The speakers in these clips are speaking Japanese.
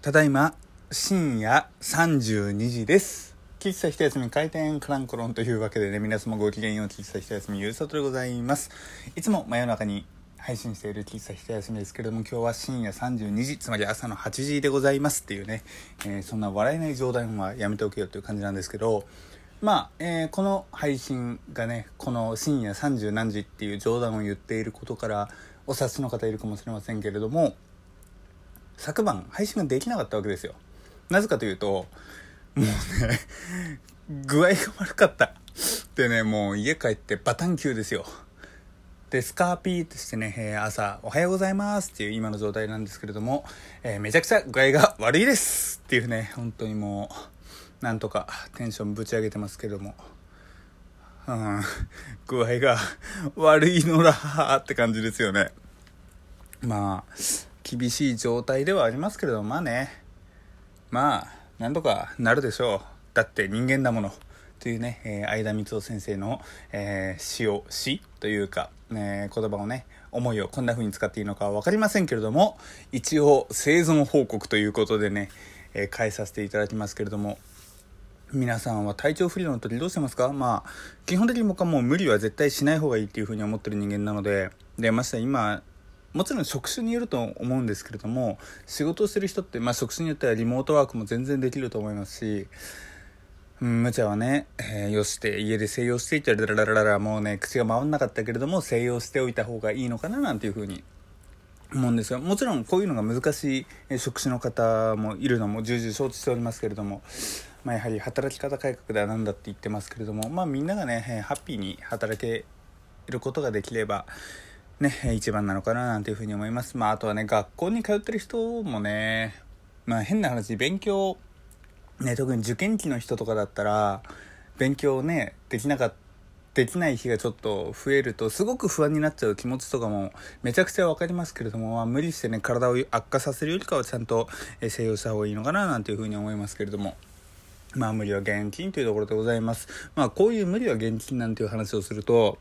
ただいま深夜32時です。喫茶一休み開店クランコロンというわけでね皆様ごきげんよう喫茶一休みゆうさとでございます。いつも真夜中に配信している喫茶一休みですけれども今日は深夜32時つまり朝の8時でございます。っていうね、えー、そんな笑えない冗談はやめておけよという感じなんですけどまあ、えー、この配信がねこの深夜30何時っていう冗談を言っていることからお察しの方いるかもしれませんけれども昨晩配信ができなかったわけですよなぜかというともうね 具合が悪かったでねもう家帰ってバタン級ですよでスカーピーとしてね、えー、朝「おはようございます」っていう今の状態なんですけれども、えー、めちゃくちゃ具合が悪いですっていうね本当にもうなんとかテンションぶち上げてますけれども。うん、具合が悪いのらーって感じですよね。まあ、厳しい状態ではありますけれども、まあね、まあ、なんとかなるでしょう。だって人間だもの。というね、えー、相田光夫先生の、えー、詩を、詩というか、えー、言葉をね、思いをこんな風に使っていいのかは分かりませんけれども、一応生存報告ということでね、えー、変えさせていただきますけれども、皆さんは体調不良の時どうしてますか？まあ、基本的に僕はもう無理は絶対しない方がいいっていう風に思ってる人間なので、で、まして今、もちろん職種によると思うんですけれども、仕事をしてる人って、まあ職種によってはリモートワークも全然できると思いますし、うん、無茶はね、えー、よして、家で静養していたら、らららら、もうね、口が回んなかったけれども、静養しておいた方がいいのかな、なんていう風に思うんですが、もちろんこういうのが難しい職種の方もいるのも重々承知しておりますけれども、まあ、やはり働き方改革ではなんだって言ってますけれども、まあ、みんながねハッピーに働けることができればね一番なのかななんていうふうに思いますまああとはね学校に通ってる人もねまあ変な話勉強ね特に受験期の人とかだったら勉強ねできなかったできない日がちょっと増えるとすごく不安になっちゃう気持ちとかもめちゃくちゃ分かりますけれども、まあ、無理してね体を悪化させるよりかはちゃんと静養した方がいいのかななんていうふうに思いますけれども。まあ無理は現金というところでございます。まあこういう無理は現金なんていう話をすると、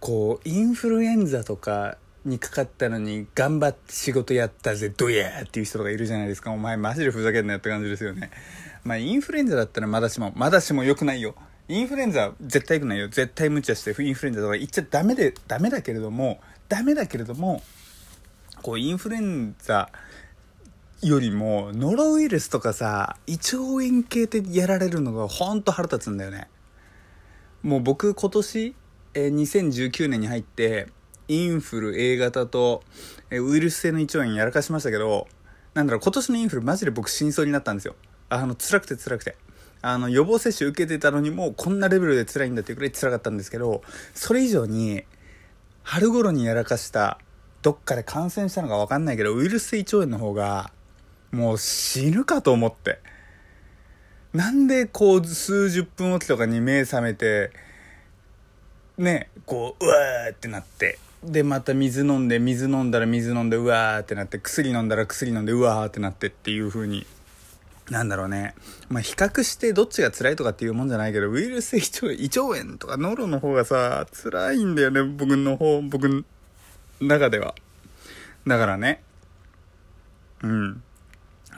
こう、インフルエンザとかにかかったのに頑張って仕事やったぜ、どやーっていう人がいるじゃないですか。お前マジでふざけんなよって感じですよね。まあインフルエンザだったらまだしも、まだしも良くないよ。インフルエンザ絶対良くないよ。絶対無茶してインフルエンザとか言っちゃダメで、ダメだけれども、ダメだけれども、こうインフルエンザ、よりも、ノロウイルスとかさ、胃腸炎系ってやられるのがほんと腹立つんだよね。もう僕今年、えー、2019年に入って、インフル A 型と、えー、ウイルス性の胃腸炎やらかしましたけど、なんだろう、今年のインフルマジで僕死にそうになったんですよ。あの、辛くて辛くて。あの、予防接種受けてたのにもうこんなレベルで辛いんだっていうくらい辛かったんですけど、それ以上に、春頃にやらかした、どっかで感染したのかわかんないけど、ウイルス性胃腸炎の方が、もう死ぬかと思って。なんでこう数十分おきとかに目覚めて、ね、こう、うわーってなって。で、また水飲んで、水飲んだら水飲んで、うわーってなって、薬飲んだら薬飲んで、うわーってなってっていう風に。なんだろうね。まあ、比較してどっちが辛いとかっていうもんじゃないけど、ウイルス性胃腸炎とかノロの方がさ、辛いんだよね、僕の方、僕の中では。だからね。うん。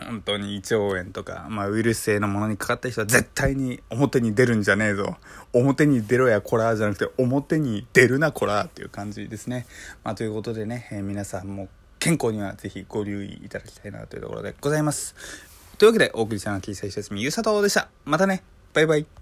本当に胃腸炎とか、まあ、ウイルス性のものにかかった人は絶対に表に出るんじゃねえぞ。表に出ろやこらじゃなくて、表に出るなこらっていう感じですね。まあ、ということでね、えー、皆さんも健康にはぜひご留意いただきたいなというところでございます。というわけで、お送りしたのは、キーサイシャスミゆさとでした。またね。バイバイ。